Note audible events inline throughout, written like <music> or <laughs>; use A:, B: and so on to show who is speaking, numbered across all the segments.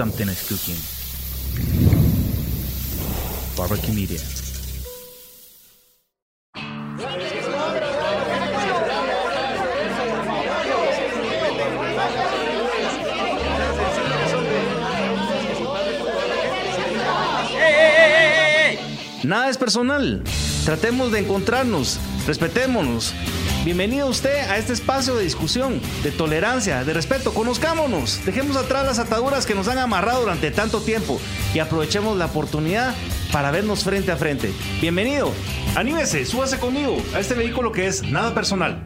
A: something is cooking. Barbecue Media.
B: Nada es personal. Tratemos de encontrarnos, respetémonos. Bienvenido usted a este espacio de discusión, de tolerancia, de respeto. Conozcámonos, dejemos atrás las ataduras que nos han amarrado durante tanto tiempo y aprovechemos la oportunidad para vernos frente a frente. Bienvenido, anímese, súbase conmigo a este vehículo que es nada personal.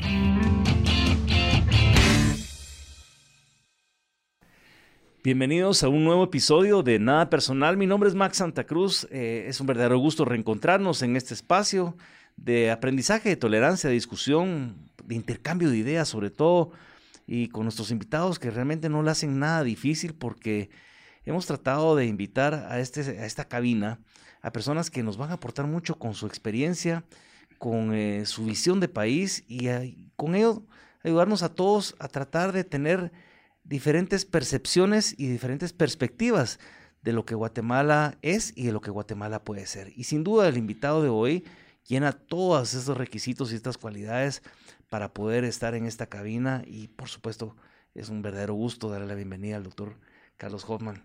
B: Bienvenidos a un nuevo episodio de Nada Personal. Mi nombre es Max Santa Cruz. Eh, es un verdadero gusto reencontrarnos en este espacio de aprendizaje, de tolerancia, de discusión, de intercambio de ideas sobre todo, y con nuestros invitados que realmente no le hacen nada difícil porque hemos tratado de invitar a, este, a esta cabina a personas que nos van a aportar mucho con su experiencia, con eh, su visión de país y con ello ayudarnos a todos a tratar de tener diferentes percepciones y diferentes perspectivas de lo que Guatemala es y de lo que Guatemala puede ser. Y sin duda el invitado de hoy llena todos esos requisitos y estas cualidades para poder estar en esta cabina y por supuesto es un verdadero gusto darle la bienvenida al doctor Carlos Hoffman.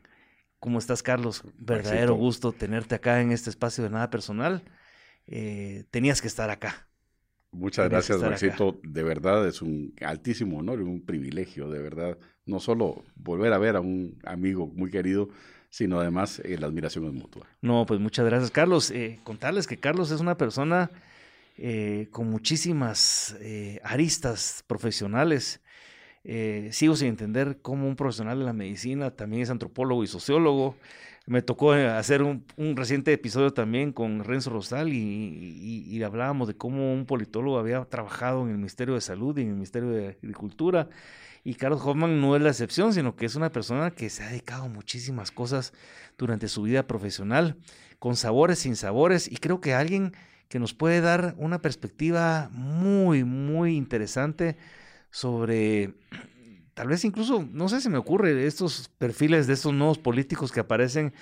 B: ¿Cómo estás, Carlos? Verdadero gusto tenerte acá en este espacio de nada personal. Eh, tenías que estar acá.
C: Muchas gracias, Maxito. De verdad es un altísimo honor y un privilegio, de verdad. No solo volver a ver a un amigo muy querido, sino además eh, la admiración es mutua.
B: No, pues muchas gracias, Carlos. Eh, contarles que Carlos es una persona eh, con muchísimas aristas profesionales. sigo sin entender cómo un profesional de la medicina también es antropólogo y sociólogo. Me tocó hacer un, reciente episodio también con Renzo Rosal y, hablábamos de cómo un politólogo había trabajado en el Ministerio de Salud y en el Ministerio de Agricultura. Y Carlos Hoffman no es la excepción, sino que es una persona que se ha dedicado a muchísimas cosas durante su vida profesional, con sabores, sin sabores, y creo que alguien que nos puede dar una perspectiva muy, muy interesante sobre tal vez incluso, no sé si me ocurre, estos perfiles de estos nuevos políticos que aparecen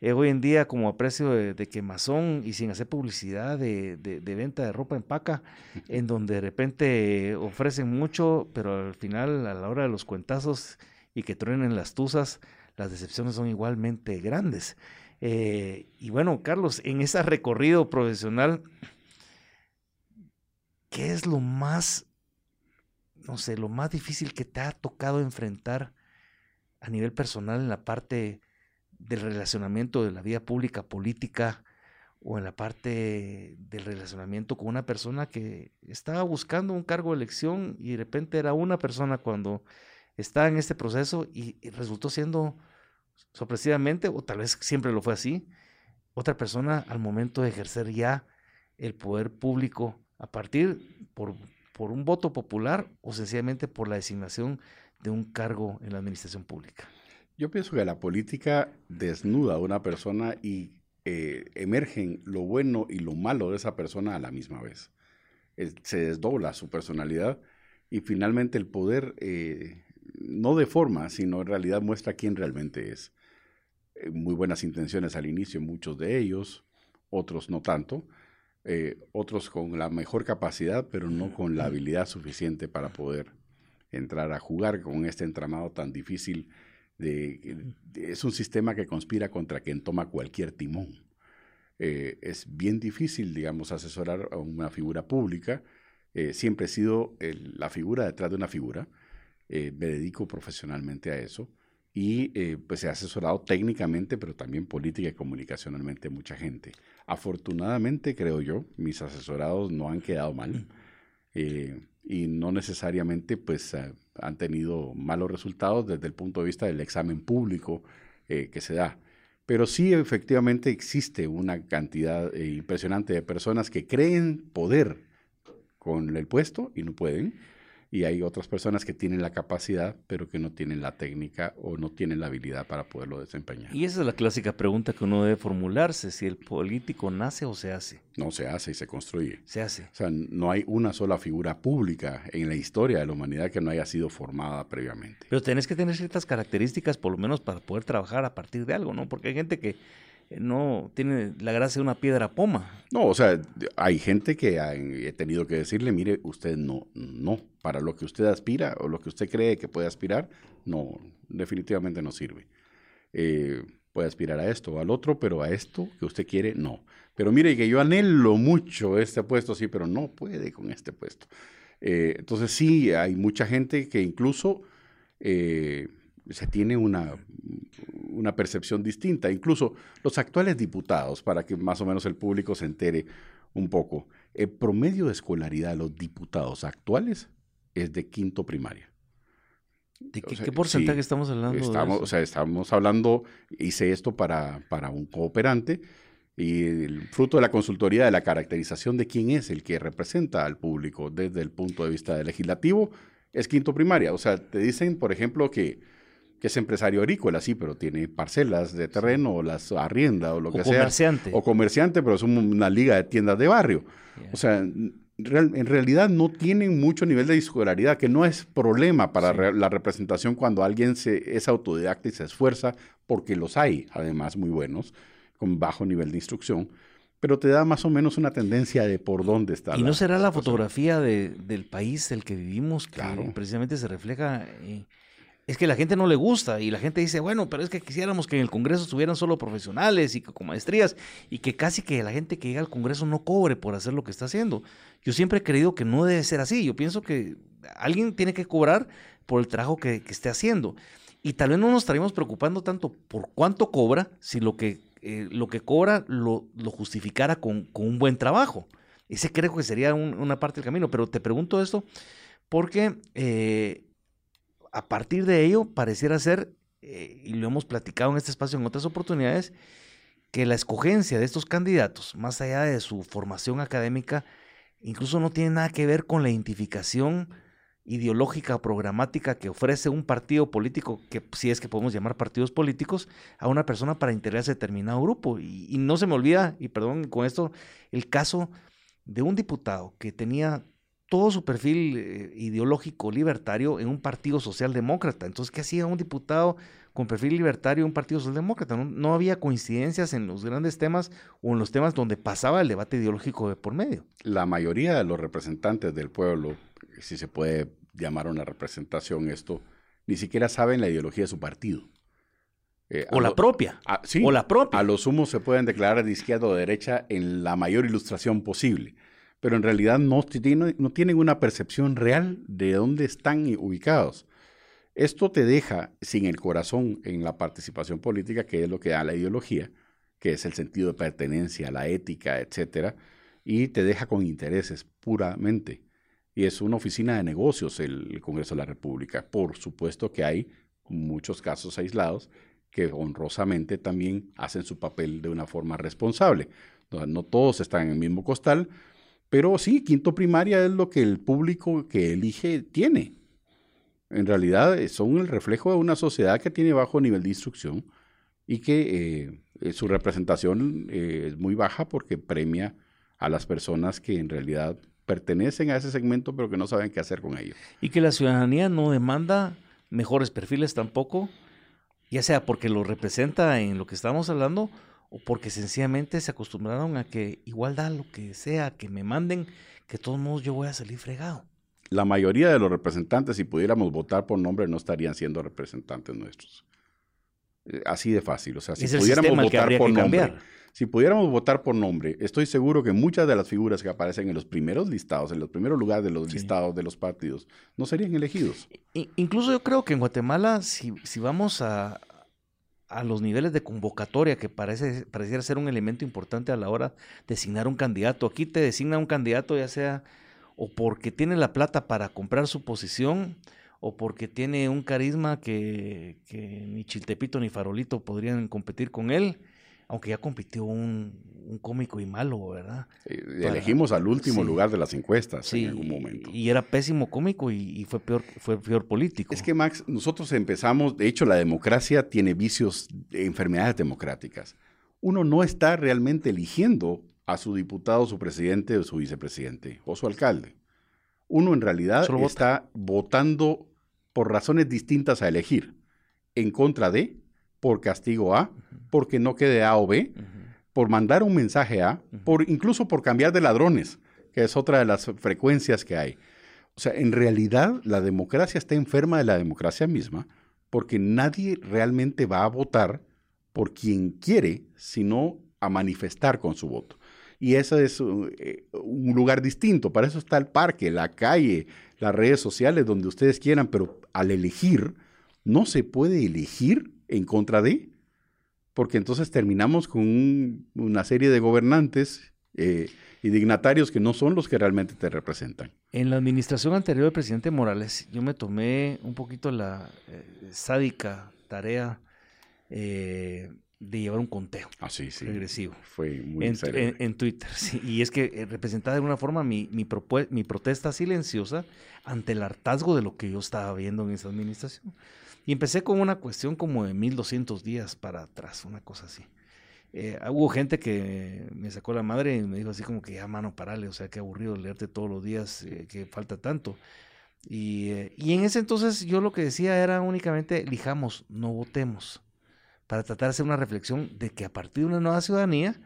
B: eh, hoy en día como a precio de, quemazón y sin hacer publicidad de, venta de ropa en paca, en donde de repente ofrecen mucho, pero al final, a la hora de los cuentazos y que truenen las tuzas, las decepciones son igualmente grandes. Eh, y bueno, Carlos, en ese recorrido profesional, ¿qué es lo más no sé, lo más difícil que te ha tocado enfrentar a nivel personal en la parte del relacionamiento de la vida pública, política, o en la parte del relacionamiento con una persona que estaba buscando un cargo de elección y de repente era una persona cuando estaba en este proceso y, resultó siendo sorpresivamente, o tal vez siempre lo fue así, otra persona al momento de ejercer ya el poder público a partir por por un voto popular o sencillamente por la designación de un cargo en la administración pública?
C: Yo pienso que la política desnuda a una persona y eh, emergen lo bueno y lo malo de esa persona a la misma vez. se desdobla su personalidad y finalmente el poder eh, no deforma, sino en realidad muestra quién realmente es. Eh, muy buenas intenciones al inicio, muchos de ellos, otros no tanto, otros con la mejor capacidad, pero no con la habilidad suficiente para poder entrar a jugar con este entramado tan difícil. De, es un sistema que conspira contra quien toma cualquier timón. Eh, es bien difícil, digamos, asesorar a una figura pública. Eh, siempre he sido la figura detrás de una figura. me dedico profesionalmente a eso y eh, pues he asesorado técnicamente, pero también política y comunicacionalmente mucha gente. Afortunadamente, creo yo, mis asesorados no han quedado mal eh, y no necesariamente pues han tenido malos resultados desde el punto de vista del examen público eh, que se da. Pero sí efectivamente existe una cantidad impresionante de personas que creen poder con el puesto y no pueden y hay otras personas que tienen la capacidad, pero que no tienen la técnica o no tienen la habilidad para poderlo desempeñar.
B: Y esa es la clásica pregunta que uno debe formularse, si el político nace o se hace.
C: No se hace y se construye.
B: Se hace.
C: O sea, no hay una sola figura pública en la historia de la humanidad que no haya sido formada previamente.
B: Pero tenés que tener ciertas características, por lo menos, para poder trabajar a partir de algo, ¿no? Porque hay gente que no tiene la gracia de una piedra poma.
C: No, o sea, hay gente que he tenido que decirle, mire, usted no, no, para lo que usted aspira o lo que usted cree que puede aspirar, no, definitivamente no sirve. Eh, puede aspirar a esto o al otro, pero a esto que usted quiere, no. Pero mire que yo anhelo mucho este puesto, sí, pero no puede con este puesto. Eh, entonces sí, hay mucha gente que incluso se tiene una, una percepción distinta. Incluso los actuales diputados, para que más o menos el público se entere un poco, el promedio de escolaridad de los diputados actuales es de quinto primaria.
B: ¿De qué, porcentaje estamos hablando?
C: Estamos, O sea, estamos hablando, hice esto para, para un cooperante y el fruto de la consultoría de la caracterización de quién es el que representa al público desde el punto de vista legislativo es quinto primaria. O sea, te dicen, por ejemplo, que que es empresario agrícola, sí, pero tiene parcelas de terreno o las arrienda o lo que
B: comerciante.
C: sea. O comerciante. pero es una liga de tiendas de barrio. O sea, en realidad no tienen mucho nivel de escolaridad, que no es problema para la representación cuando alguien se, es autodidacta y se esfuerza, porque los hay, además, muy buenos, con bajo nivel de instrucción pero te da más o menos una tendencia de por dónde está.
B: ¿Y no será la fotografía de, del país del que vivimos que precisamente se refleja eh, es que la gente no le gusta y la gente dice, bueno, pero es que quisiéramos que en el Congreso estuvieran solo profesionales y con maestrías y que casi que la gente que llega al Congreso no cobre por hacer lo que está haciendo. Yo siempre he creído que no debe ser así. Yo pienso que alguien tiene que cobrar por el trabajo que, esté haciendo. Y tal vez no nos estaríamos preocupando tanto por cuánto cobra si lo que, eh, lo que cobra lo, lo justificara con, un buen trabajo. Ese creo que sería una parte del camino. Pero te pregunto esto porque... Eh, a partir de ello, pareciera ser, eh, y lo hemos platicado en este espacio en otras oportunidades, que la escogencia de estos candidatos, más allá de su formación académica, incluso no tiene nada que ver con la identificación ideológica, programática que ofrece un partido político, que si es que podemos llamar partidos políticos, a una persona para integrarse a determinado grupo. Y, y no se me olvida, y perdón con esto, el caso de un diputado que tenía todo su perfil eh, ideológico libertario en un partido socialdemócrata. Entonces, ¿qué hacía un diputado con perfil libertario en un partido socialdemócrata? No, había coincidencias en los grandes temas o en los temas donde pasaba el debate ideológico de por medio.
C: La mayoría de los representantes del pueblo, si se puede llamar una representación esto, ni siquiera saben la ideología de su partido.
B: Eh, o la propia.
C: sí, o la propia. A lo sumo se pueden declarar de izquierda o de derecha en la mayor ilustración posible pero en realidad no, tienen una percepción real de dónde están ubicados. Esto te deja sin el corazón en la participación política, que es lo que da la ideología, que es el sentido de pertenencia, la ética, etcétera, y te deja con intereses puramente. Y es una oficina de negocios el, Congreso de la República. Por supuesto que hay muchos casos aislados que honrosamente también hacen su papel de una forma responsable. no todos están en el mismo costal, pero sí, quinto primaria es lo que el público que elige tiene. En realidad eh, son el reflejo de una sociedad que tiene bajo nivel de instrucción y que eh, su representación eh, es muy baja porque premia a las personas que en realidad pertenecen a ese segmento pero que no saben qué hacer con ello.
B: Y que la ciudadanía no demanda mejores perfiles tampoco, ya sea porque lo representa en lo que estamos hablando o porque sencillamente se acostumbraron a que igual da lo que sea, que me manden, que de todos modos yo voy a salir fregado.
C: La mayoría de los representantes, si pudiéramos votar por nombre, no estarían siendo representantes nuestros. Eh, así de fácil. O sea, si pudiéramos votar por nombre. Si pudiéramos votar por nombre, estoy seguro que muchas de las figuras que aparecen en los primeros listados, en los primeros lugares de los listados de los partidos, no serían elegidos.
B: incluso yo creo que en Guatemala, si, si vamos a, a los niveles de convocatoria, que parece, pareciera ser un elemento importante a la hora de designar un candidato. Aquí te designa un candidato ya sea o porque tiene la plata para comprar su posición o porque tiene un carisma que, que ni Chiltepito ni Farolito podrían competir con él, aunque ya compitió un, un cómico y malo, ¿verdad? Para-
C: Elegimos al último
B: sí.
C: lugar de las encuestas
B: Sí,
C: en algún momento.
B: y era pésimo cómico y, y fue peor fue peor político.
C: Es que, Max, nosotros empezamos, de hecho, la democracia tiene vicios, de enfermedades democráticas. Uno no está realmente eligiendo a su diputado, su presidente o su vicepresidente o su alcalde. Uno en realidad
B: Solo vota.
C: está votando por razones distintas a elegir. En contra de, por castigo A, porque no quede A o B, por mandar un mensaje A, por incluso por cambiar de ladrones, que es otra de las frecuencias que hay. O sea, en realidad la democracia está enferma de la democracia misma, porque nadie realmente va a votar por quien quiere, sino a manifestar con su voto. Y ese es uh, eh, un lugar distinto. Para eso está el parque, la calle, las redes sociales, donde ustedes quieran, pero al elegir, no se puede elegir en contra de, porque entonces terminamos con un- una serie de gobernantes eh, y dignatarios que no son los que realmente te representan.
B: En la administración anterior del presidente Morales, yo me tomé un poquito la eh, sádica tarea eh, de llevar un conteo
C: sí.
B: regresivo.
C: Fue muy
B: En, en- en Twitter, sí, y es que representaba de alguna forma mi, mi, mi protesta silenciosa ante el hartazgo de lo que yo estaba viendo en esa administración. Y empecé con una cuestión como de 1200 días para atrás, una cosa así. Eh, hubo gente que me sacó la madre y me dijo así como que ya mano parale, o sea, qué aburrido leerte todos los días, eh, que falta tanto. Y, eh, y en ese entonces yo lo que decía era únicamente elijamos, no votemos, para tratar de hacer una reflexión de que a partir de una nueva ciudadanía,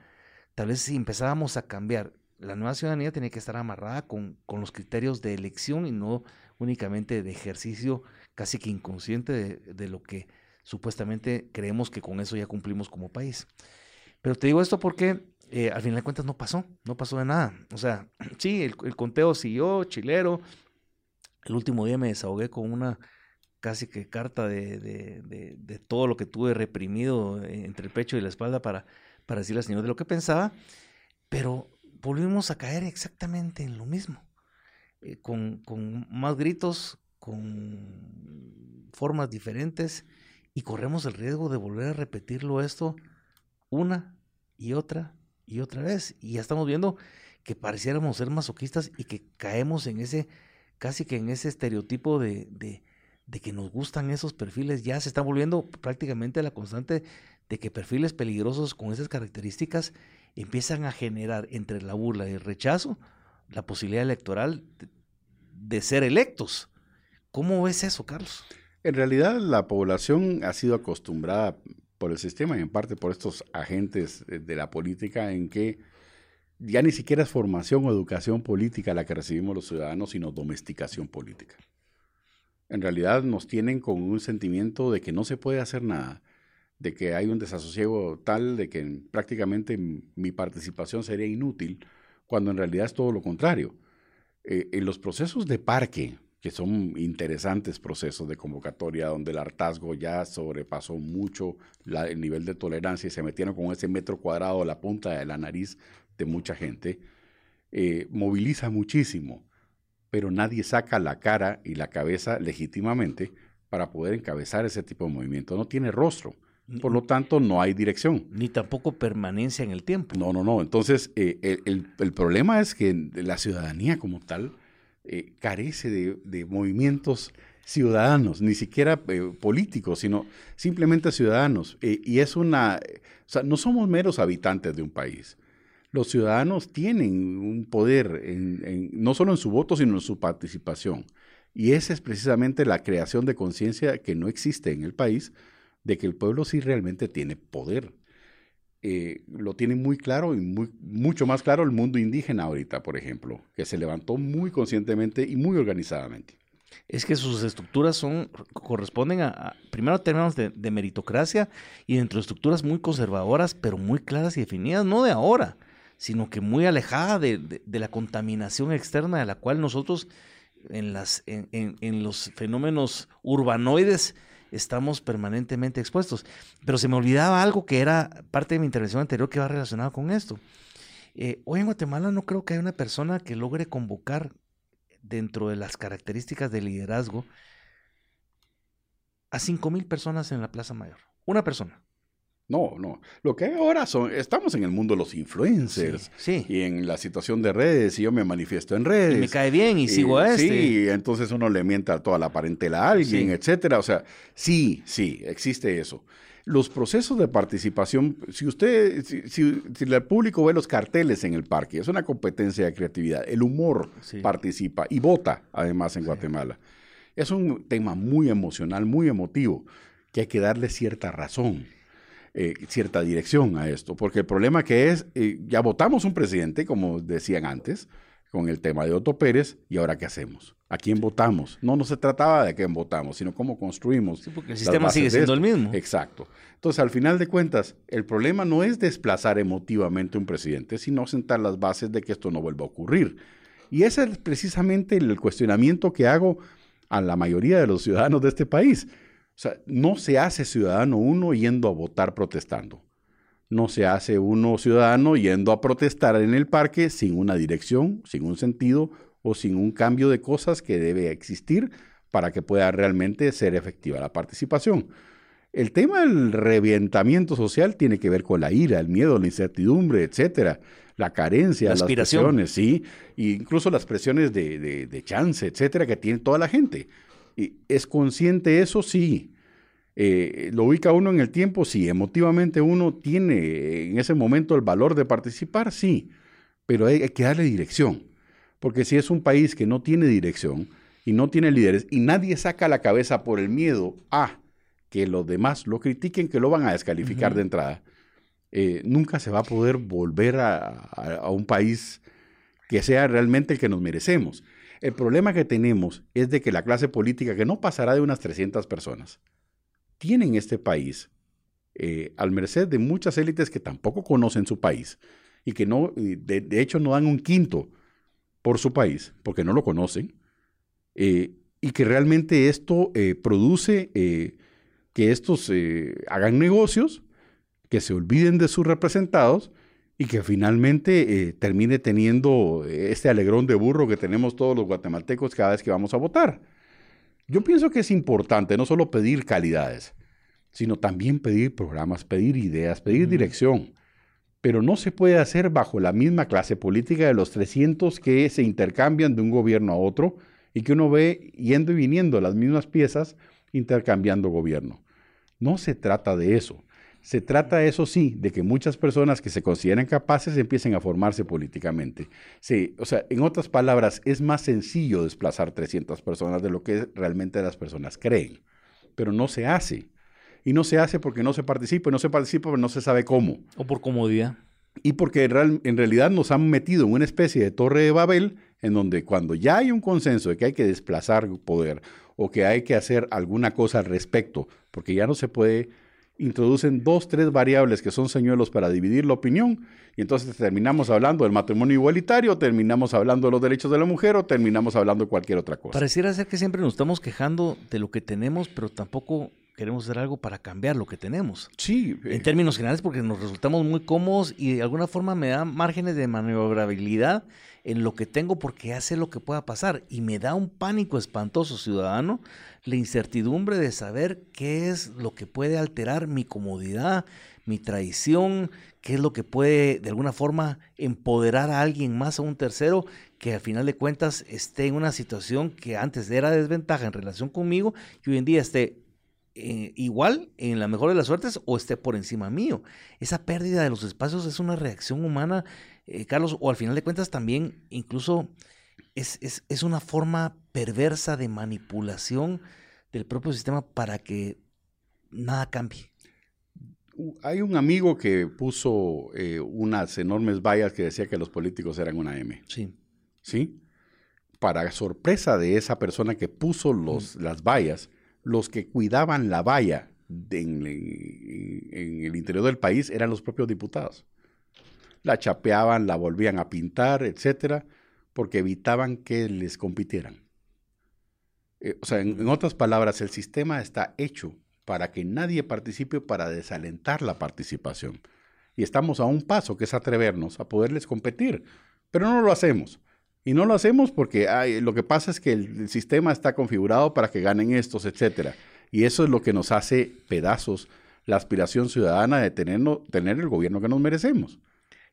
B: tal vez si empezábamos a cambiar, la nueva ciudadanía tenía que estar amarrada con, con los criterios de elección y no únicamente de ejercicio casi que inconsciente de, de lo que supuestamente creemos que con eso ya cumplimos como país. Pero te digo esto porque eh, al final de cuentas no pasó, no pasó de nada. O sea, <clears throat> sí, el, conteo siguió, chilero. El último día me desahogué con una casi que carta de, de todo lo que tuve reprimido eh, entre el pecho y la espalda para, para decirle al Señor de lo que pensaba, pero volvimos a caer exactamente en lo mismo, eh, con, con más gritos, con formas diferentes, y corremos el riesgo de volver a repetirlo esto una y otra y otra vez. Y ya estamos viendo que pareciéramos ser masoquistas y que caemos en ese, casi que en ese estereotipo de, de, que nos gustan esos perfiles. Ya se está volviendo prácticamente la constante de que perfiles peligrosos con esas características empiezan a generar entre la burla y el rechazo la posibilidad electoral de ser electos. ¿Cómo ves eso, Carlos?
C: En realidad, la población ha sido acostumbrada por el sistema y en parte por estos agentes de- de la política en que ya ni siquiera es formación o educación política la que recibimos los ciudadanos, sino domesticación política. En realidad nos tienen con un sentimiento de que no se puede hacer nada, de que hay un desasosiego tal de que prácticamente mi participación sería inútil, cuando en realidad es todo lo contrario. Eh, en los procesos de parque, que son interesantes procesos de convocatoria, donde el hartazgo ya sobrepasó mucho la- el nivel de tolerancia y se metieron con ese metro cuadrado a la punta de la nariz de mucha gente, eh, moviliza muchísimo, pero nadie saca la cara y la cabeza legítimamente para poder encabezar ese tipo de movimiento. No tiene rostro, por lo tanto no hay dirección.
B: Ni tampoco permanencia en el tiempo.
C: No, no, no. Entonces, eh, el, el- el problema es que la ciudadanía como tal eh, carece de, movimientos ciudadanos, ni siquiera eh, políticos, sino simplemente ciudadanos. Eh, y es una, o sea, no somos meros habitantes de un país. Los ciudadanos tienen un poder, en- en- no solo en su voto, sino en su participación. Y esa es precisamente la creación de conciencia que no existe en el país, de que el pueblo sí realmente tiene poder eh, lo tiene muy claro y muy, mucho más claro el mundo indígena ahorita, por ejemplo, que se levantó muy conscientemente y muy organizadamente.
B: Es que sus estructuras son, corresponden a, a- primero términos de, meritocracia y dentro de estructuras muy conservadoras, pero muy claras y definidas, no de ahora, sino que muy alejada de, la contaminación externa de la cual nosotros en, las, en- en los fenómenos urbanoides estamos permanentemente expuestos. Pero se me olvidaba algo que era parte de mi intervención anterior que va relacionado con esto. Eh, hoy en Guatemala no creo que haya una persona que logre convocar dentro de las características de liderazgo a 5 mil personas en la Plaza Mayor. Una persona.
C: No, no. Lo que hay ahora son, estamos en el mundo de los influencers.
B: Sí, sí.
C: Y en la situación de redes, y yo me manifiesto en redes.
B: Y me cae bien y, sigo a este.
C: Sí, entonces uno le mienta a toda la parentela a alguien,
B: Sí.
C: etcétera. O sea, sí, sí, existe eso. Los procesos de participación, si usted, si, si- si el público ve los carteles en el parque, es una competencia de creatividad. El humor participa y vota, además, en Guatemala. Es un tema muy emocional, muy emotivo, que hay que darle cierta razón, eh, cierta dirección a esto. Porque el problema que es, eh, ya votamos un presidente, como decían antes, con el tema de Otto Pérez, y ahora qué hacemos? ¿A quién votamos? No, no se trataba de quién votamos, sino cómo construimos.
B: Sí, porque el sistema sigue siendo el mismo.
C: Exacto. Entonces, al final de cuentas, el problema no es desplazar emotivamente a un presidente, sino sentar las bases de que esto no vuelva a ocurrir. Y ese es precisamente el cuestionamiento que hago a la mayoría de los ciudadanos de este país. O sea, no se hace ciudadano uno yendo a votar protestando. No se hace uno ciudadano yendo a protestar en el parque sin una dirección, sin un sentido o sin un cambio de cosas que debe existir para que pueda realmente ser efectiva la participación. El tema del revientamiento social tiene que ver con la ira, el miedo, la incertidumbre, etcétera, la carencia,
B: La
C: las presiones, sí, e incluso las presiones de, de- de chance, etcétera, que tiene toda la gente. ¿Es consciente eso? Sí. Eh, ¿Lo ubica uno en el tiempo? Sí. ¿Emotivamente uno tiene en ese momento el valor de participar? Sí. Pero hay, hay que darle dirección. Porque si es un país que no tiene dirección y no tiene líderes y nadie saca la cabeza por el miedo a que los demás lo critiquen, que lo van a descalificar de entrada, eh, nunca se va a poder volver a, a- a un país que sea realmente el que nos merecemos. El problema que tenemos es de que la clase política, que no pasará de unas 300 personas, tiene en este país, eh, al merced de muchas élites que tampoco conocen su país y que no, de, hecho no dan un quinto por su país, porque no lo conocen, eh, y que realmente esto eh, produce que estos hagan negocios, que se olviden de sus representados y que finalmente eh, termine teniendo eh, este alegrón de burro que tenemos todos los guatemaltecos cada vez que vamos a votar. Yo pienso que es importante no solo pedir calidades, sino también pedir programas, pedir ideas, pedir dirección. Pero no se puede hacer bajo la misma clase política de los 300 que se intercambian de un gobierno a otro y que uno ve yendo y viniendo las mismas piezas intercambiando gobierno. No se trata de eso. Se trata, eso sí, de que muchas personas que se consideran capaces empiecen a formarse políticamente. Sí, o sea, en otras palabras, es más sencillo desplazar 300 personas de lo que realmente las personas creen, pero no se hace. Y no se hace porque no se participa, y no se participa porque no se sabe cómo.
B: O por comodidad.
C: Y porque en realidad nos han metido en una especie de torre de Babel, en donde cuando ya hay un consenso de que hay que desplazar poder o que hay que hacer alguna cosa al respecto, porque ya no se puede, introducen dos, tres variables que son señuelos para dividir la opinión, y entonces terminamos hablando del matrimonio igualitario, terminamos hablando de los derechos de la mujer o terminamos hablando de cualquier otra cosa.
B: Pareciera ser que siempre nos estamos quejando de lo que tenemos, pero tampoco queremos hacer algo para cambiar lo que tenemos.
C: Sí, eh,
B: En términos generales, porque nos resultamos muy cómodos y de alguna forma me da márgenes de maniobrabilidad en lo que tengo porque ya lo que pueda pasar. Y me da un pánico espantoso ciudadano la incertidumbre de saber qué es lo que puede alterar mi comodidad, mi traición, qué es lo que puede de alguna forma empoderar a alguien más, a un tercero, que al final de cuentas esté en una situación que antes era desventaja en relación conmigo y hoy en día esté eh, igual, en la mejor de las suertes, o esté por encima mío. Esa pérdida de los espacios es una reacción humana, eh, Carlos, o al final de cuentas también incluso es, es, es una forma perversa de manipulación del propio sistema para que nada cambie.
C: hay un amigo que puso eh, unas enormes vallas que decía que los políticos eran una M.
B: Sí.
C: ¿sí? Para sorpresa de esa persona que puso los, las vallas, los que cuidaban la valla en, el interior del país eran los propios diputados. La chapeaban, la volvían a pintar, etcétera, porque evitaban que les compitieran. Eh, o sea, en otras palabras, el sistema está hecho para que nadie participe para desalentar la participación. Y estamos a un paso, que es atrevernos a poderles competir, pero no lo hacemos. Y no lo hacemos porque ay, lo que pasa es que el, el sistema está configurado para que ganen estos, etcétera. Y eso es lo que nos hace pedazos la aspiración ciudadana de tenernos, tener el gobierno que nos merecemos.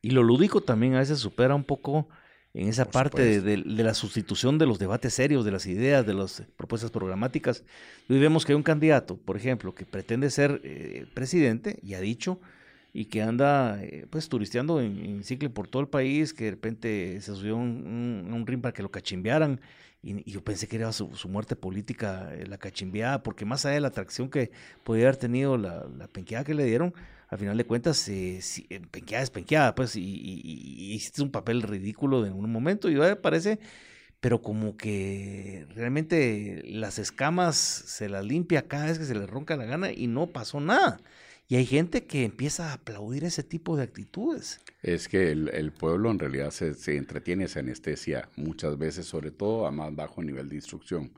B: Y lo lúdico también a veces supera un poco en esa
C: Por
B: parte de,
C: supuesto.
B: de- de la sustitución de los debates serios, de las ideas, de las propuestas programáticas. Y vemos que hay un candidato, por ejemplo, que pretende ser eh, presidente y ha dicho y que anda eh, pues turisteando en, en por todo el país, que de repente se subió a un, un, ring para que lo cachimbearan. Y, yo pensé que era su, muerte política, eh, la cachimbeada, porque más allá de la atracción que podía haber tenido la, la penqueada que le dieron, al final de cuentas, eh, eh, penqueada es penqueada, pues, y, y- y hiciste un papel ridículo en un momento, y me parece, pero como que realmente las escamas se las limpia cada vez que se le ronca la gana y no pasó nada. Y hay gente que empieza a aplaudir ese tipo de actitudes.
C: Es que el, el pueblo en realidad se, se entretiene, se anestesia muchas veces, sobre todo a más bajo nivel de instrucción.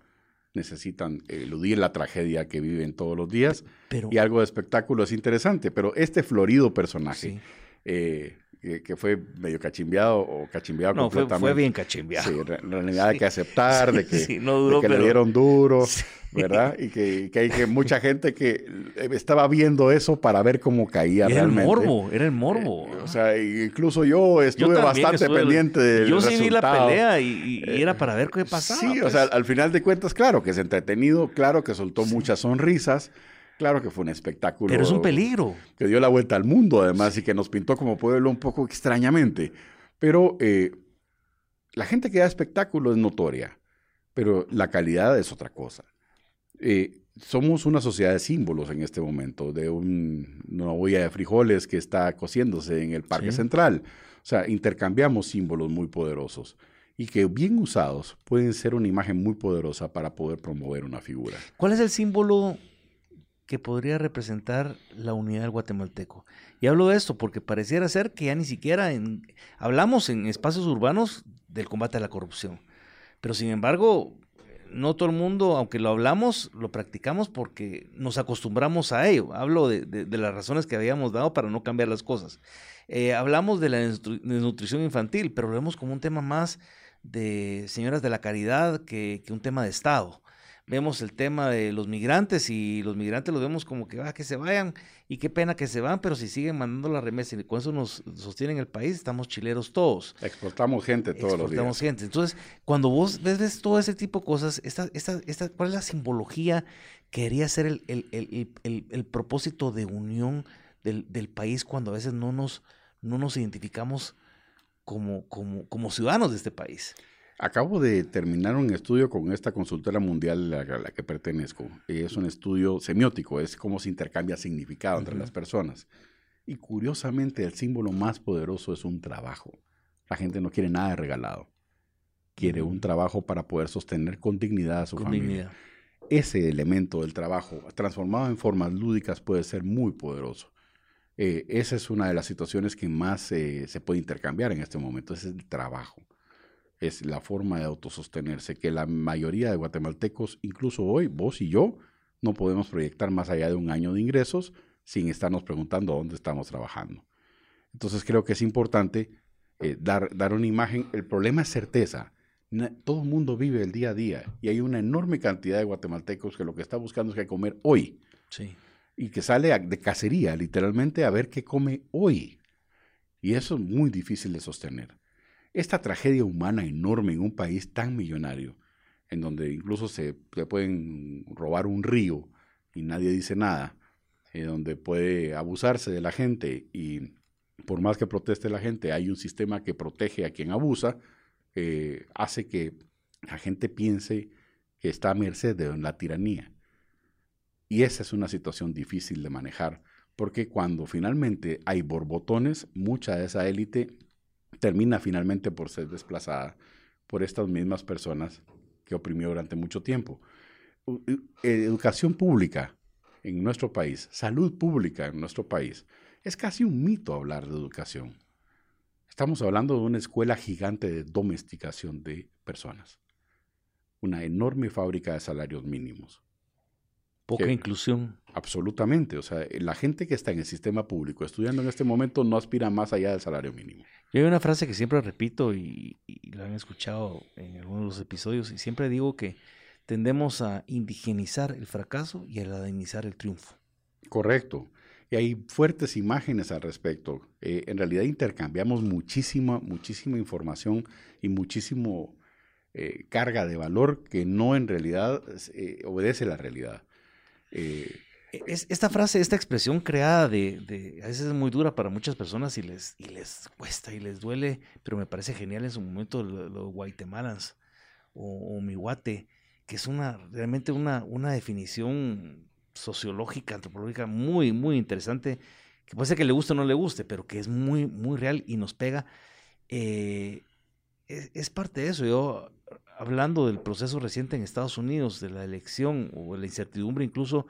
C: Necesitan eludir la tragedia que viven todos los días
B: Pero,
C: y algo de espectáculo es interesante, pero este florido personaje,
B: sí.
C: eh, que, que fue medio cachimbeado o cachimbeado
B: No, fue,
C: completamente.
B: fue bien cachimbeado.
C: Sí, en realidad hay
B: Sí.
C: que aceptar de que,
B: Sí, no
C: de
B: duró,
C: que
B: pero-
C: le dieron duro. <laughs> ¿verdad? Y que, que hay que mucha gente que eh, estaba viendo eso para ver cómo caía
B: Era el
C: realmente.
B: morbo, era el morbo.
C: Eh, o sea, incluso yo
B: Yo
C: estuve
B: también
C: bastante
B: estuve-
C: pendiente del
B: Yo sí vi la pelea y, y- y era para ver qué pasaba.
C: Sí, o
B: pues.
C: sea, al final de cuentas, claro que es entretenido, claro que soltó muchas sonrisas, claro que fue un espectáculo.
B: pero es un peligro.
C: Que dio la vuelta al mundo, además, y que nos pintó como pueblo un poco extrañamente. Pero eh, la gente que da espectáculo es notoria, pero la calidad es otra cosa. Eh, somos una sociedad de símbolos en este momento, de un- una olla de frijoles que está cociéndose en el Parque
B: Sí.
C: Central. O sea, intercambiamos símbolos muy poderosos y que bien usados pueden ser una imagen muy poderosa para poder promover una figura.
B: ¿Cuál es el símbolo que podría representar la unidad del guatemalteco? Y hablo de esto porque pareciera ser que ya ni siquiera en, hablamos en espacios urbanos del combate a la corrupción. Pero sin embargo, no todo el mundo, aunque lo hablamos, lo practicamos porque nos acostumbramos a ello. Hablo de, las razones que habíamos dado para no cambiar las cosas. Eh, hablamos de la desnutri- desnutrición infantil, pero lo vemos como un tema más de señoras de la caridad que, que un tema de Estado. Vemos el tema de los migrantes y los migrantes los vemos como que, ah, que se vayan y qué pena que se van, pero si siguen mandando la remesa y con eso nos sostienen el país, estamos chileros todos.
C: Exportamos gente todos los
B: Exportamos
C: días.
B: gente. Entonces, cuando vos ves, ves todo ese tipo de cosas, esta, esta, esta, ¿cuál es la simbología que debería ser el, el- el- el propósito de unión del, del país cuando a veces no nos, no nos identificamos como, como, como ciudadanos de este país?
C: Acabo de terminar un estudio con esta consultora mundial a la, que pertenezco. Y es un estudio semiótico, es cómo se intercambia significado entre las personas. Y curiosamente, el símbolo más poderoso es un trabajo. La gente no quiere nada de regalado. Quiere un trabajo para poder sostener con dignidad a su
B: Con
C: familia.
B: dignidad.
C: Ese elemento del trabajo, transformado en formas lúdicas, puede ser muy poderoso. Eh, esa es una de las situaciones que más eh, se puede intercambiar en este momento, es el trabajo. Es la forma de autosostenerse, que la mayoría de guatemaltecos, incluso hoy, vos y yo, no podemos proyectar más allá de un año de ingresos sin estarnos preguntando dónde estamos trabajando. Entonces creo que es importante eh, dar, dar una imagen. El problema es certeza. Todo el mundo vive el día a día y hay una enorme cantidad de guatemaltecos que lo que está buscando es que comer hoy
B: Sí.
C: y que sale de cacería literalmente a ver qué come hoy. Y eso es muy difícil de sostener. Esta tragedia humana enorme en un país tan millonario, en donde incluso se, pueden robar un río y nadie dice nada, eh, donde puede abusarse de la gente y por más que proteste la gente, hay un sistema que protege a quien abusa, eh, hace que la gente piense que está a merced de la tiranía. Y esa es una situación difícil de manejar, porque cuando finalmente hay borbotones, mucha de esa élite termina finalmente por ser desplazada por estas mismas personas que oprimió durante mucho tiempo. Educación pública en nuestro país, salud pública en nuestro país, es casi un mito hablar de educación. Estamos hablando de una escuela gigante de domesticación de personas, una enorme fábrica de salarios mínimos.
B: Poca
C: Que-
B: inclusión.
C: Absolutamente. O sea, la gente que está en el sistema público estudiando en este momento no aspira más allá del salario mínimo.
B: Yo hay una frase que siempre repito y, y la han escuchado en algunos de los episodios y siempre digo que tendemos a indigenizar el fracaso y a latinizar el triunfo.
C: Correcto. Y hay fuertes imágenes al respecto. Eh, en realidad intercambiamos muchísima, muchísima información y muchísimo eh, carga de valor que no en realidad eh, obedece la realidad.
B: Es, esta frase, esta expresión creada de, a veces es muy dura para muchas personas y les, y les cuesta y les duele, pero me parece genial en su momento los guatemalans o, o mihuate, que es una realmente una, una definición sociológica, antropológica muy, muy interesante, que puede ser que le guste o no le guste, pero que es muy, muy real y nos pega. Eh, es, parte de eso. Yo, hablando del proceso reciente en Estados Unidos, de la elección o la incertidumbre incluso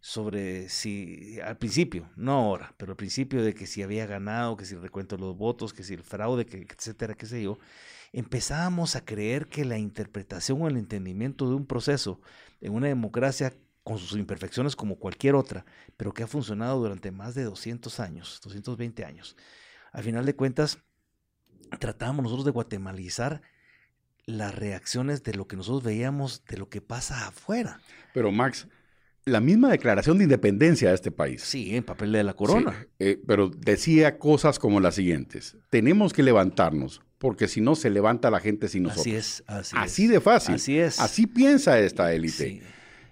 B: sobre si, al principio, no ahora, pero al principio de que si había ganado, que si el recuento de los votos, que si el fraude, que, etcétera, qué sé yo, empezábamos a creer que la interpretación o el entendimiento de un proceso en una democracia con sus imperfecciones como cualquier otra, pero que ha funcionado durante más de 200 años, 220 años. Al final de cuentas, tratábamos nosotros de guatemalizar las reacciones de lo que nosotros veíamos, de lo que pasa afuera.
C: Pero Max, la misma declaración de independencia de este país.
B: Sí, en papel de la corona.
C: Eh, pero decía cosas como las siguientes. Tenemos que levantarnos, porque si no se levanta la gente sin nosotros.
B: Así es, así,
C: así de fácil.
B: Así es.
C: Así piensa esta élite.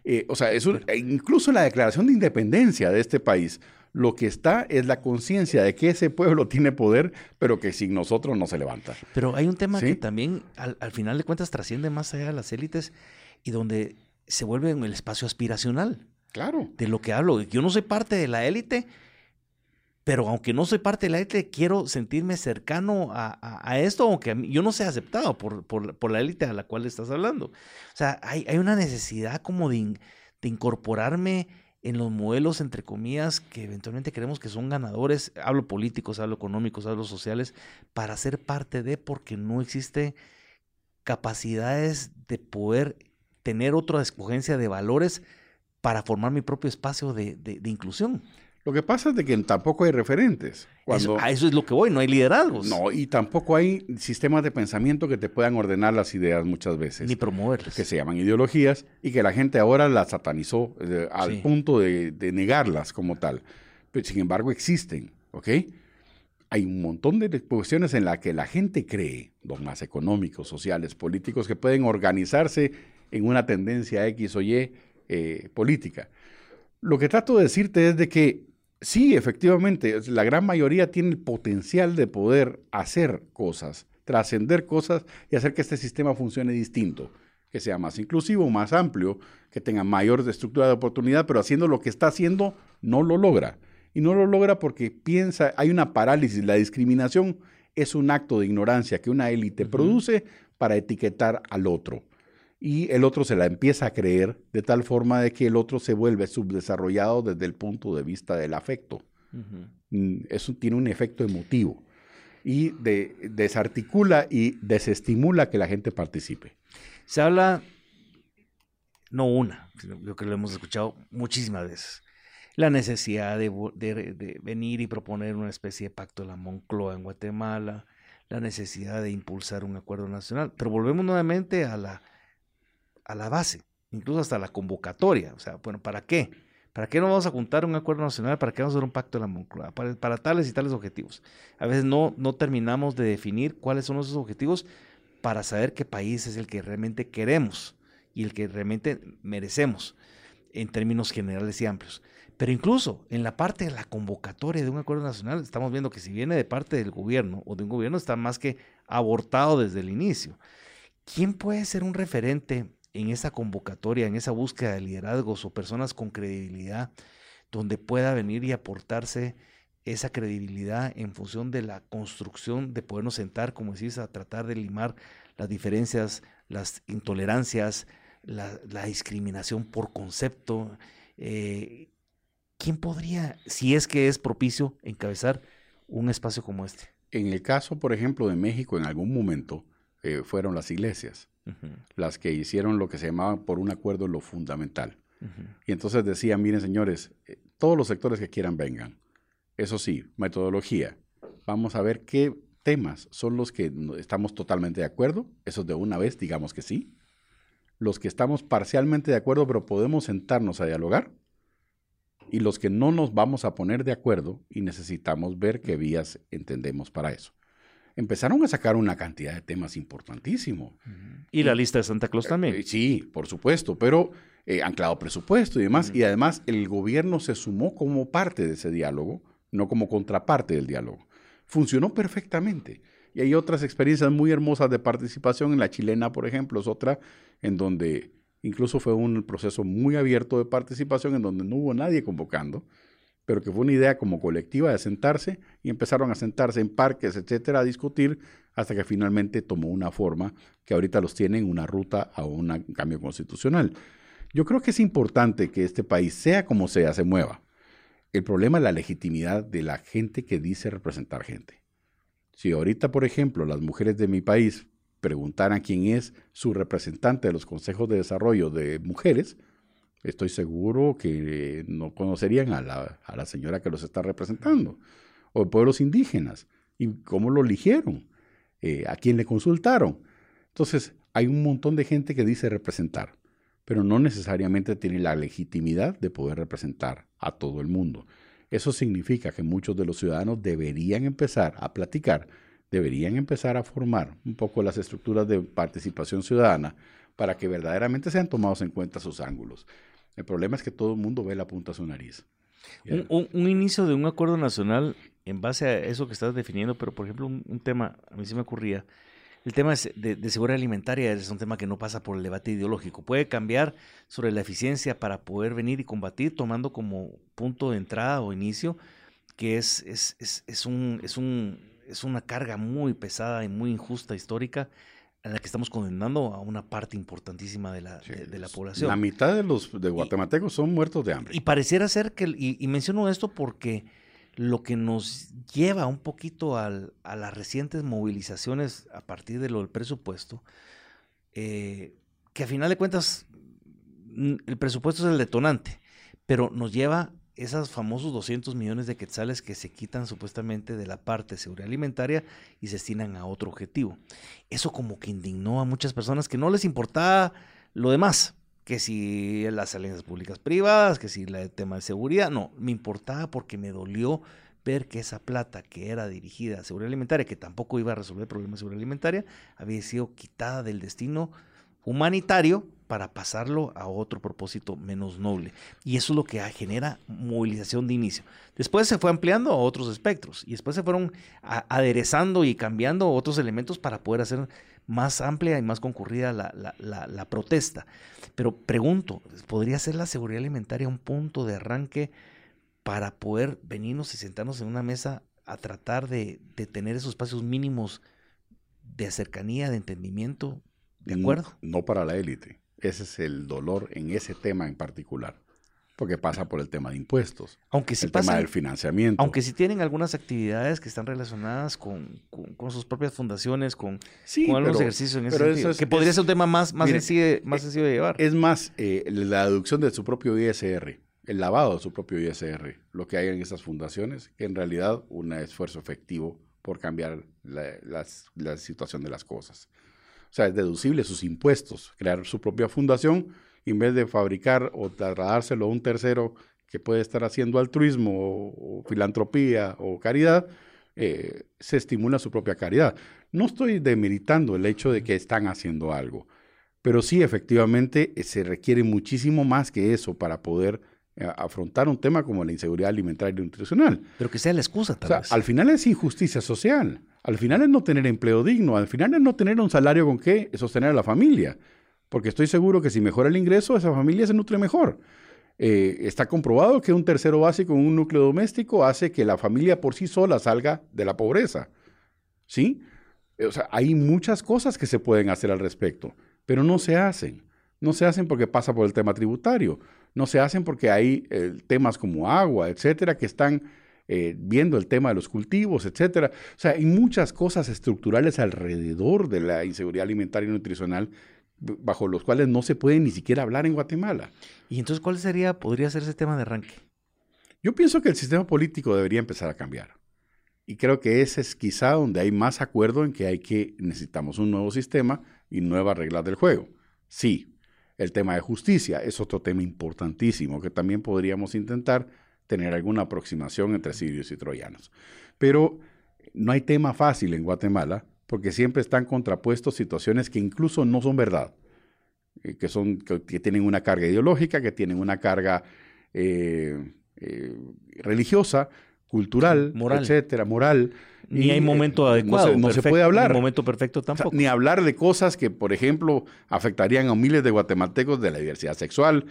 C: Eh, o sea, eso, e incluso la declaración de independencia de este país, lo que está es la conciencia de que ese pueblo tiene poder, pero que sin nosotros no se levanta.
B: Pero hay un tema que también al, al, final de cuentas trasciende más allá de las élites y donde se vuelve en el espacio aspiracional.
C: Claro.
B: De lo que hablo. Yo no soy parte de la élite, pero aunque no soy parte de la élite, quiero sentirme cercano a, esto, aunque yo no sea aceptado por, la élite a la cual estás hablando. O sea, hay, una necesidad como de, incorporarme en los modelos, entre comillas, que eventualmente creemos que son ganadores, hablo políticos, hablo económicos, hablo sociales, para ser parte de, porque no existe capacidades de poder tener otra escogencia de valores para formar mi propio espacio de inclusión.
C: Lo que pasa es de que tampoco hay referentes.
B: Cuando, a eso es lo que voy, no hay liderazgos.
C: No, y tampoco hay sistemas de pensamiento que te puedan ordenar las ideas muchas veces.
B: Ni promoverlas.
C: Que se llaman ideologías y que la gente ahora las satanizó eh, al punto de, negarlas como tal. Pero sin embargo existen, ¿ok? Hay un montón de cuestiones en las que la gente cree, dogmas económicos, sociales, políticos, que pueden organizarse en una tendencia X o Y eh, política. Lo que trato de decirte es de que Sí, efectivamente, la gran mayoría tiene el potencial de poder hacer cosas, trascender cosas y hacer que este sistema funcione distinto, que sea más inclusivo, más amplio, que tenga mayor estructura de oportunidad, pero haciendo lo que está haciendo no lo logra. Y no lo logra porque piensa, hay una parálisis, la discriminación es un acto de ignorancia que una élite produce para etiquetar al otro y el otro se la empieza a creer de tal forma de que el otro se vuelve subdesarrollado desde el punto de vista del afecto. Mm, eso tiene un efecto emotivo y desarticula y desestimula que la gente participe.
B: Se habla, no una, yo creo que lo hemos escuchado muchísimas veces, la necesidad de, de venir y proponer una especie de pacto de la Moncloa en Guatemala, la necesidad de impulsar un acuerdo nacional, pero volvemos nuevamente a la a la base, incluso hasta la convocatoria. O sea, bueno, ¿para qué? ¿Para qué no vamos a juntar un acuerdo nacional? ¿Para qué vamos a hacer un pacto de la Moncloa? Para, tales y tales objetivos. A veces no, no terminamos de definir cuáles son esos objetivos para saber qué país es el que realmente queremos y el que realmente merecemos en términos generales y amplios. Pero incluso en la parte de la convocatoria de un acuerdo nacional, estamos viendo que si viene de parte del gobierno o de un gobierno, está más que abortado desde el inicio. ¿Quién puede ser un referente en esa convocatoria, en esa búsqueda de liderazgos o personas con credibilidad, donde pueda venir y aportarse esa credibilidad en función de la construcción de podernos sentar, como decís, a tratar de limar las diferencias, las intolerancias, la, discriminación por concepto. Eh, ¿Quién podría, si es que es propicio, encabezar un espacio como este?
C: En el caso, por ejemplo, de México, en algún momento eh, fueron las iglesias las que hicieron lo que se llamaba por un acuerdo lo fundamental. Y entonces decían, miren señores, eh, todos los sectores que quieran vengan. Eso sí, metodología. Vamos a ver qué temas son los que estamos totalmente de acuerdo. Esos de una vez, digamos que sí. Los que estamos parcialmente de acuerdo, pero podemos sentarnos a dialogar. y los que no nos vamos a poner de acuerdo y necesitamos ver qué vías entendemos para eso. Empezaron a sacar una cantidad de temas importantísimos.
B: Y la lista de Santa Claus también.
C: Eh, sí, por supuesto, pero eh, anclado presupuesto y demás. Y además el gobierno se sumó como parte de ese diálogo, no como contraparte del diálogo. Funcionó perfectamente. Y hay otras experiencias muy hermosas de participación. En la chilena, por ejemplo, es otra en donde incluso fue un proceso muy abierto de participación, en donde no hubo nadie convocando, pero que fue una idea como colectiva de sentarse y empezaron a sentarse en parques, etcétera, a discutir hasta que finalmente tomó una forma que ahorita los tiene en una ruta a un cambio constitucional. Yo creo que es importante que este país, sea como sea, se mueva. El problema es la legitimidad de la gente que dice representar gente. Si ahorita, por ejemplo, las mujeres de mi país preguntaran quién es su representante de los consejos de desarrollo de mujeres, estoy seguro que no conocerían a la, señora que los está representando, o pueblos indígenas, y cómo lo eligieron, eh, a quién le consultaron. Entonces, hay un montón de gente que dice representar, pero no necesariamente tiene la legitimidad de poder representar a todo el mundo. Eso significa que muchos de los ciudadanos deberían empezar a platicar, deberían empezar a formar un poco las estructuras de participación ciudadana para que verdaderamente sean tomados en cuenta sus ángulos. El problema es que todo el mundo ve la punta a su nariz.
B: Un, inicio de un acuerdo nacional en base a eso que estás definiendo, pero por ejemplo un, tema, a mí se me ocurría, el tema de, de, seguridad alimentaria es un tema que no pasa por el debate ideológico. Puede cambiar sobre la eficiencia para poder venir y combatir, tomando como punto de entrada o inicio que es, es, es, es un, es, un, es una carga muy pesada y muy injusta histórica en la que estamos condenando a una parte importantísima de la, de, la población.
C: La mitad de los de guatemaltecos son muertos de hambre.
B: Y pareciera ser que, y, menciono esto porque lo que nos lleva un poquito al, a las recientes movilizaciones a partir de lo del presupuesto, eh, que a final de cuentas el presupuesto es el detonante, pero nos lleva esos famosos 200 millones de quetzales que se quitan supuestamente de la parte de seguridad alimentaria y se destinan a otro objetivo. Eso como que indignó a muchas personas que no les importaba lo demás, que si las alianzas públicas privadas, que si el tema de seguridad, no, me importaba porque me dolió ver que esa plata que era dirigida a seguridad alimentaria, que tampoco iba a resolver el problema de seguridad alimentaria, había sido quitada del destino humanitario para pasarlo a otro propósito menos noble. Y eso es lo que genera movilización de inicio. Después se fue ampliando a otros espectros y después se fueron aderezando y cambiando otros elementos para poder hacer más amplia y más concurrida la, protesta. Pero pregunto, ¿podría ser la seguridad alimentaria un punto de arranque para poder venirnos y sentarnos en una mesa a tratar de, de tener esos espacios mínimos de cercanía, de entendimiento, ¿De acuerdo?
C: No, para la élite. Ese es el dolor en ese tema en particular. Porque pasa por el tema de impuestos.
B: Aunque sí
C: el tema del financiamiento.
B: Aunque sí tienen algunas actividades que están relacionadas con, sus propias fundaciones, con, algunos ejercicios en ese sentido. que podría ser un tema más, más, sencillo, más sencillo de llevar.
C: Es más, eh, la deducción de su propio ISR, el lavado de su propio ISR, lo que hay en esas fundaciones, que en realidad un esfuerzo efectivo por cambiar la situación de las cosas. O sea, es deducible sus impuestos, crear su propia fundación en vez de fabricar o trasladárselo a un tercero que puede estar haciendo altruismo o, filantropía o caridad, eh, se estimula su propia caridad. No estoy demeritando el hecho de que están haciendo algo, pero sí efectivamente eh, se requiere muchísimo más que eso para poder eh, afrontar un tema como la inseguridad alimentaria y nutricional.
B: Pero que sea la excusa, tal
C: Al final es injusticia social. Al final es no tener empleo digno, al final es no tener un salario con que sostener a la familia, porque estoy seguro que si mejora el ingreso, esa familia se nutre mejor. Eh, está comprobado que un tercero básico en un núcleo doméstico hace que la familia por sí sola salga de la pobreza. ¿Sí? O sea, hay muchas cosas que se pueden hacer al respecto, pero no se hacen. No se hacen porque pasa por el tema tributario. No se hacen porque hay eh, temas como agua, etcétera, que están eh, viendo el tema de los cultivos, etcétera. O sea, hay muchas cosas estructurales alrededor de la inseguridad alimentaria y nutricional bajo los cuales no se puede ni siquiera hablar en Guatemala.
B: ¿Y entonces cuál sería, podría ser ese tema de arranque?
C: Yo pienso que el sistema político debería empezar a cambiar. Y creo que ese es quizá donde hay más acuerdo en que hay que necesitamos un nuevo sistema y nuevas reglas del juego. Sí, El tema de justicia es otro tema importantísimo que también podríamos intentar tener alguna aproximación entre sirios y troyanos. Pero no hay tema fácil en Guatemala porque siempre están contrapuestos situaciones que incluso no son verdad, eh, que, son, que, tienen una carga ideológica, que tienen una carga eh, eh, religiosa, cultural, moral. etcétera, moral.
B: Ni hay momento adecuado.
C: No, se, puede hablar.
B: Ni momento perfecto tampoco.
C: ni hablar de cosas que, por ejemplo, afectarían a miles de guatemaltecos de la diversidad sexual,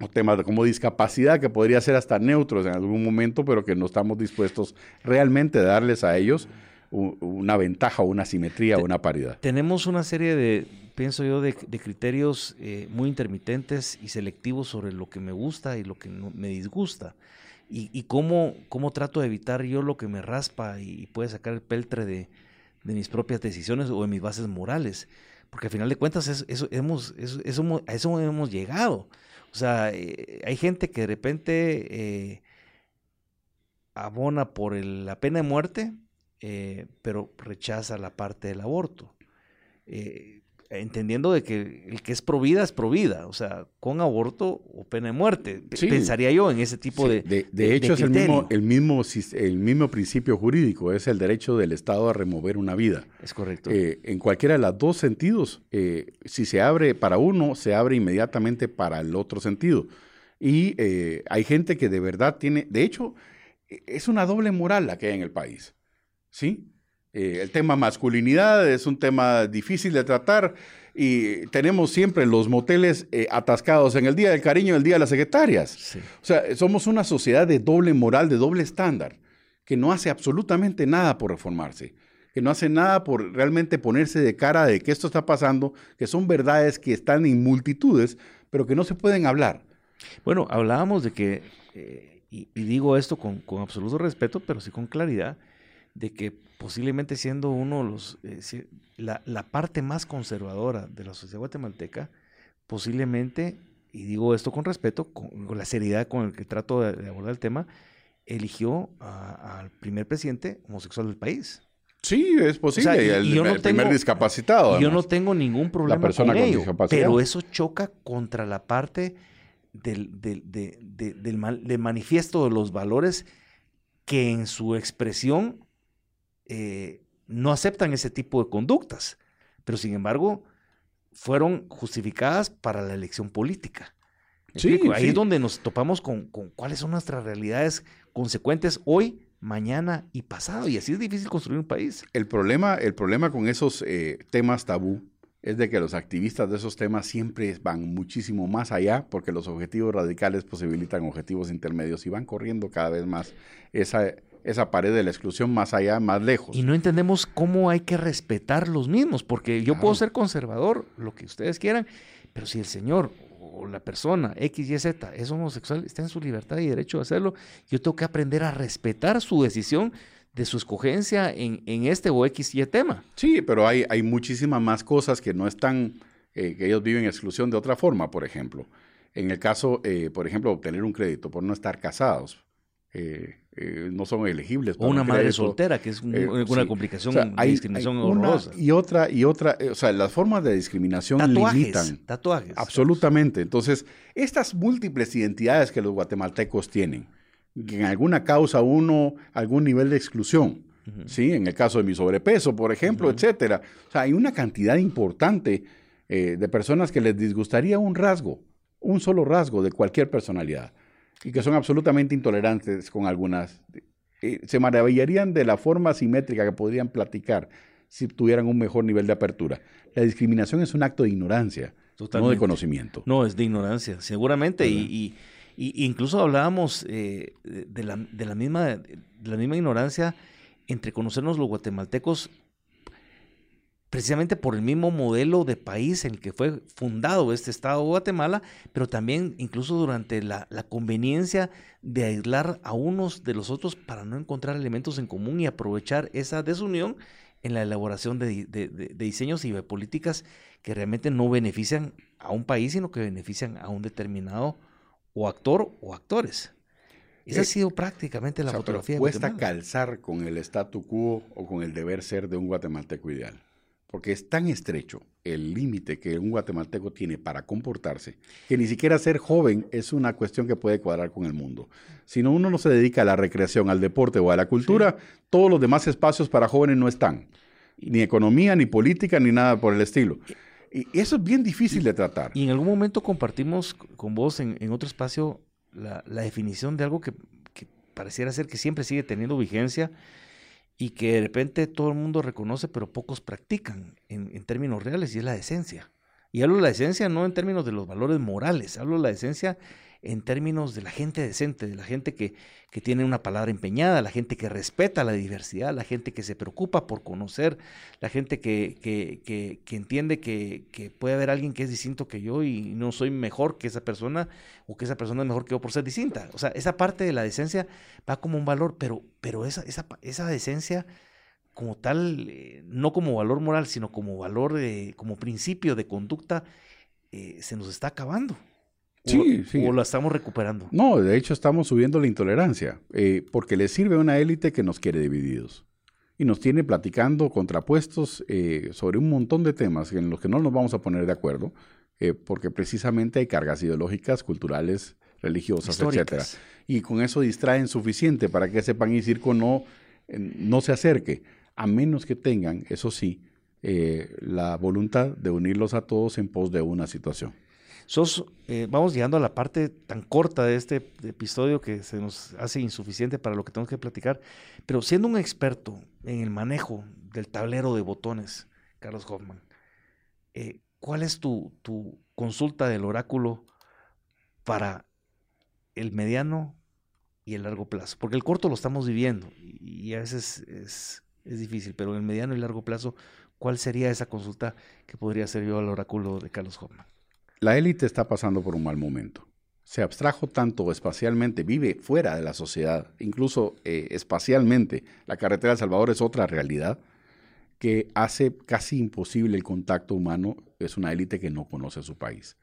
C: o temas de, como discapacidad, que podría ser hasta neutros en algún momento, pero que no estamos dispuestos realmente a darles a ellos una ventaja, una simetría, o una paridad.
B: Tenemos una serie de, pienso yo, de, criterios eh, muy intermitentes y selectivos sobre lo que me gusta y lo que me disgusta y, cómo, cómo, trato de evitar yo lo que me raspa y, puede sacar el peltre de, mis propias decisiones o de mis bases morales. Porque al final de cuentas eso, hemos, a eso hemos llegado. O sea, eh, hay gente que de repente eh, abona por la pena de muerte, eh, pero rechaza la parte del aborto entendiendo de que el que es provida es provida, o sea, con aborto o pena de muerte. Pensaría yo en ese tipo de,
C: de, de, hecho, es el mismo, el, mismo, el mismo principio jurídico, es el derecho del Estado a remover una vida.
B: Es correcto.
C: Eh, en cualquiera de los dos sentidos, eh, si se abre para uno, se abre inmediatamente para el otro sentido. Y eh, hay gente que de verdad tiene, de hecho, es una doble moral la que hay en el país. ¿Sí? Eh, el tema masculinidad es un tema difícil de tratar y tenemos siempre los moteles eh, atascados en el Día del Cariño y el Día de las Secretarias. O sea, somos una sociedad de doble moral, de doble estándar, que no hace absolutamente nada por reformarse, que no hace nada por realmente ponerse de cara de que esto está pasando, que son verdades que están en multitudes, pero que no se pueden hablar.
B: Bueno, hablábamos de que, eh, y, digo esto con, con absoluto respeto, pero sí con claridad, de que posiblemente siendo uno de los, eh, la, parte más conservadora de la sociedad guatemalteca, posiblemente, y digo esto con respeto, con, la seriedad con la que trato de, abordar el tema, eligió al primer presidente homosexual del país.
C: Sí, es posible. y, el, primer discapacitado.
B: Yo no tengo ningún problema con, ello, pero eso choca contra la parte del, del, del manifiesto de los valores que en su expresión eh, no aceptan ese tipo de conductas, pero sin embargo fueron justificadas para la elección política. Sí, Ahí es donde nos topamos con, cuáles son nuestras realidades consecuentes hoy, mañana y pasado. Y así es difícil construir un país.
C: El problema, el problema con esos eh, temas tabú es de que los activistas de esos temas siempre van muchísimo más allá porque los objetivos radicales posibilitan objetivos intermedios y van corriendo cada vez más esa esa pared de la exclusión más allá, más lejos.
B: Y no entendemos cómo hay que respetar los mismos, porque yo puedo ser conservador, lo que ustedes quieran, pero si el señor o la persona X, Y, Z es homosexual, está en su libertad y derecho de hacerlo, yo tengo que aprender a respetar su decisión de su escogencia en, este o X, Y tema.
C: Sí, pero hay, hay muchísimas más cosas que no están, eh, que ellos viven exclusión de otra forma, por ejemplo. En el caso, eh, por ejemplo, obtener un crédito por no estar casados. Eh, eh, no son elegibles.
B: o una madre soltera, que es eh, una complicación de discriminación horrorosa.
C: Y otra, y otra, o sea, las formas de discriminación limitan.
B: Tatuajes.
C: Absolutamente. Entonces, estas múltiples identidades que los guatemaltecos tienen, que en alguna causa uno, algún nivel de exclusión, ¿sí? En el caso de mi sobrepeso, por ejemplo, etcétera. O sea, hay una cantidad importante de personas que les disgustaría un rasgo, un solo rasgo de cualquier personalidad y que son absolutamente intolerantes con algunas. Eh, se maravillarían de la forma simétrica que podrían platicar si tuvieran un mejor nivel de apertura. La discriminación es un acto de ignorancia, no de conocimiento.
B: No, es de ignorancia, seguramente. Y, incluso hablábamos eh, de, la, de, la misma, de la misma ignorancia entre conocernos los guatemaltecos precisamente por el mismo modelo de país en el que fue fundado este Estado de Guatemala, pero también incluso durante la, conveniencia de aislar a unos de los otros para no encontrar elementos en común y aprovechar esa desunión en la elaboración de, diseños y de políticas que realmente no benefician a un país, sino que benefician a un determinado o actor o actores. Esa ha sido prácticamente la fotografía.
C: cuesta calzar con el statu quo o con el deber ser de un guatemalteco ideal porque es tan estrecho el límite que un guatemalteco tiene para comportarse, que ni siquiera ser joven es una cuestión que puede cuadrar con el mundo. Si no, uno no se dedica a la recreación, al deporte o a la cultura, todos los demás espacios para jóvenes no están. Ni economía, ni política, ni nada por el estilo. Y eso es bien difícil de tratar.
B: Y en algún momento compartimos con vos en, otro espacio la, definición de algo que, que pareciera ser que siempre sigue teniendo vigencia y que de repente todo el mundo reconoce, pero pocos practican en, términos reales, y es la esencia. Y hablo de la esencia no en términos de los valores morales, hablo de la esencia en términos de la gente decente, de la gente que, que, tiene una palabra empeñada, la gente que respeta la diversidad, la gente que se preocupa por conocer, la gente que, que, que entiende que, puede haber alguien que es distinto que yo y no soy mejor que esa persona o que esa persona es mejor que yo por ser distinta. O sea, esa parte de la decencia va como un valor, pero, pero esa, esa, esa decencia como tal, eh, no como valor moral, sino como valor, de, como principio de conducta, eh, se nos está acabando.
C: Sí, sí.
B: ¿O la estamos recuperando?
C: No, de hecho estamos subiendo la intolerancia, eh, porque le sirve a una élite que nos quiere divididos y nos tiene platicando contrapuestos eh, sobre un montón de temas en los que no nos vamos a poner de acuerdo, eh, porque precisamente hay cargas ideológicas, culturales, religiosas, etcétera. Y con eso distraen suficiente para que ese pan y circo no, no se acerque, a menos que tengan, eso sí, la voluntad de unirlos a todos en pos de una situación.
B: Eh, vamos llegando a la parte tan corta de este episodio que se nos hace insuficiente para lo que tenemos que platicar, pero siendo un experto en el manejo del tablero de botones, Carlos Hoffman, eh, ¿cuál es tu, tu, consulta del oráculo para el mediano y el largo plazo? Porque el corto lo estamos viviendo y, a veces es, difícil, pero en el mediano y largo plazo, ¿cuál sería esa consulta que podría ser yo al oráculo de Carlos Hoffman?
C: La élite está pasando por un mal momento. Se abstrajo tanto espacialmente, vive fuera de la sociedad, incluso eh, espacialmente. La carretera de Salvador es otra realidad que hace casi imposible el contacto humano. Es una élite que no conoce su país.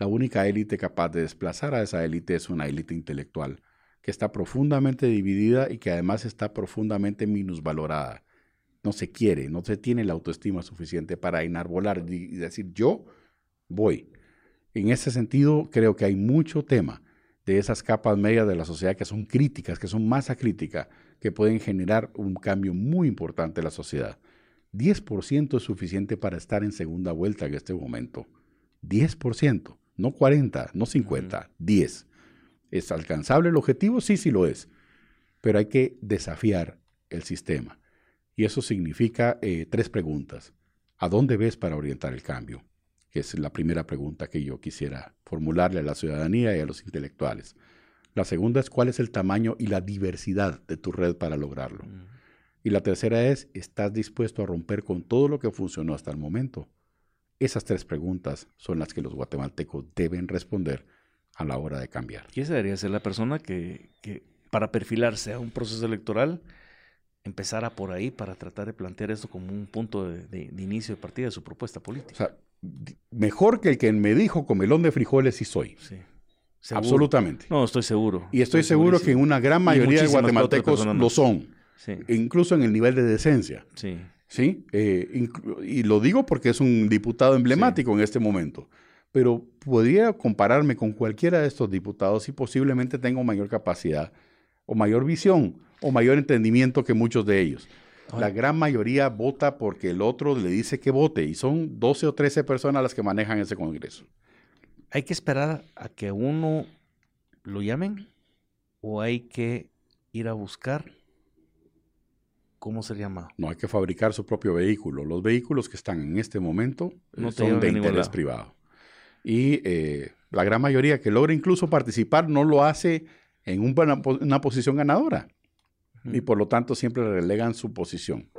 C: La única élite capaz de desplazar a esa élite es una élite intelectual, que está profundamente dividida y que además está profundamente minusvalorada. No se quiere, no se tiene la autoestima suficiente para enarbolar y decir yo voy. En ese sentido, creo que hay mucho tema de esas capas medias de la sociedad que son críticas, que son masa crítica, que pueden generar un cambio muy importante en la sociedad. 10% es suficiente para estar en segunda vuelta en este momento. 10%, no 40, no 50, 10. ¿Es alcanzable el objetivo? Sí, sí lo es. Pero hay que desafiar el sistema. Y eso significa eh, tres preguntas. ¿A dónde ves para orientar el cambio? Que es la primera pregunta que yo quisiera formularle a la ciudadanía y a los intelectuales. La segunda es cuál es el tamaño y la diversidad de tu red para lograrlo. Mm. Y la tercera es, ¿estás dispuesto a romper con todo lo que funcionó hasta el momento? Esas tres preguntas son las que los guatemaltecos deben responder a la hora de cambiar.
B: Y esa debería ser la persona que, que para perfilarse a un proceso electoral empezara por ahí para tratar de plantear esto como un punto de, de inicio de partida de su propuesta política.
C: O sea, mejor que el que me dijo comelón de frijoles sí soy. Sí. Absolutamente.
B: No, estoy seguro.
C: Y estoy, seguro que una gran mayoría de guatemaltecos lo son. Incluso en el nivel de decencia. Sí. ¿Sí? Eh, y lo digo porque es un diputado emblemático en este momento. Pero podría compararme con cualquiera de estos diputados y posiblemente tengo mayor capacidad o mayor visión o mayor entendimiento que muchos de ellos. La gran mayoría vota porque el otro le dice que vote y son 12 o 13 personas las que manejan ese Congreso.
B: ¿Hay que esperar a que uno lo llamen o hay que ir a buscar cómo se llama?
C: No, hay que fabricar su propio vehículo. Los vehículos que están en este momento eh, son de interés privado. Y eh, la gran mayoría que logra incluso participar no lo hace en una posición ganadora y por lo tanto siempre relegan su posición.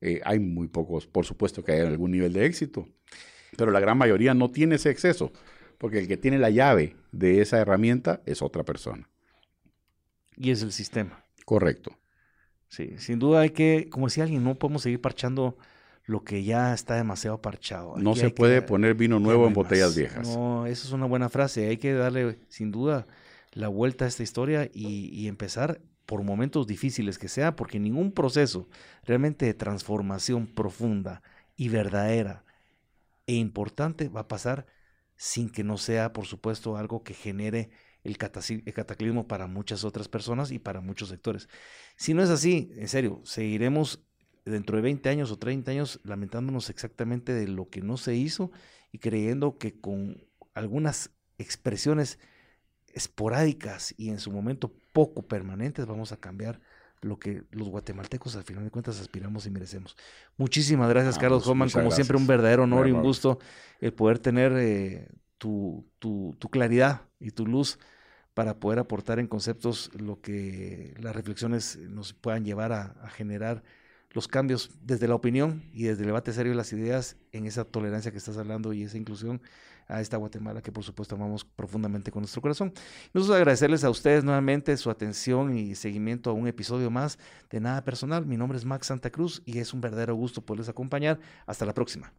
C: Eh, hay muy pocos, por supuesto que hay algún nivel de éxito, pero la gran mayoría no tiene ese exceso, porque el que tiene la llave de esa herramienta es otra persona.
B: Y es el sistema.
C: Correcto.
B: Sí, sin duda hay que, como decía alguien, no podemos seguir parchando lo que ya está demasiado parchado.
C: no se puede poner vino nuevo en botellas viejas.
B: No, eso es una buena frase. Hay que darle, sin duda, la vuelta a esta historia y, y empezar por momentos difíciles que sea, porque ningún proceso realmente de transformación profunda y verdadera e importante va a pasar sin que no sea, por supuesto, algo que genere el, cataclismo para muchas otras personas y para muchos sectores. Si no es así, en serio, seguiremos dentro de 20 años o 30 años lamentándonos exactamente de lo que no se hizo y creyendo que con algunas expresiones esporádicas y en su momento poco permanentes vamos a cambiar lo que los guatemaltecos al final de cuentas aspiramos y merecemos. Muchísimas gracias, Carlos pues, Homan. Como siempre, un verdadero honor y un gusto el poder tener eh, tu, tu, tu, claridad y tu luz para poder aportar en conceptos lo que las reflexiones nos puedan llevar a, a generar los cambios desde la opinión y desde el debate serio de las ideas en esa tolerancia que estás hablando y esa inclusión a esta Guatemala que por supuesto amamos profundamente con nuestro corazón. Nosotros agradecerles a ustedes nuevamente su atención y seguimiento a un episodio más de Nada Personal. Mi nombre es Max Santa Cruz y es un verdadero gusto poderles acompañar. Hasta la próxima.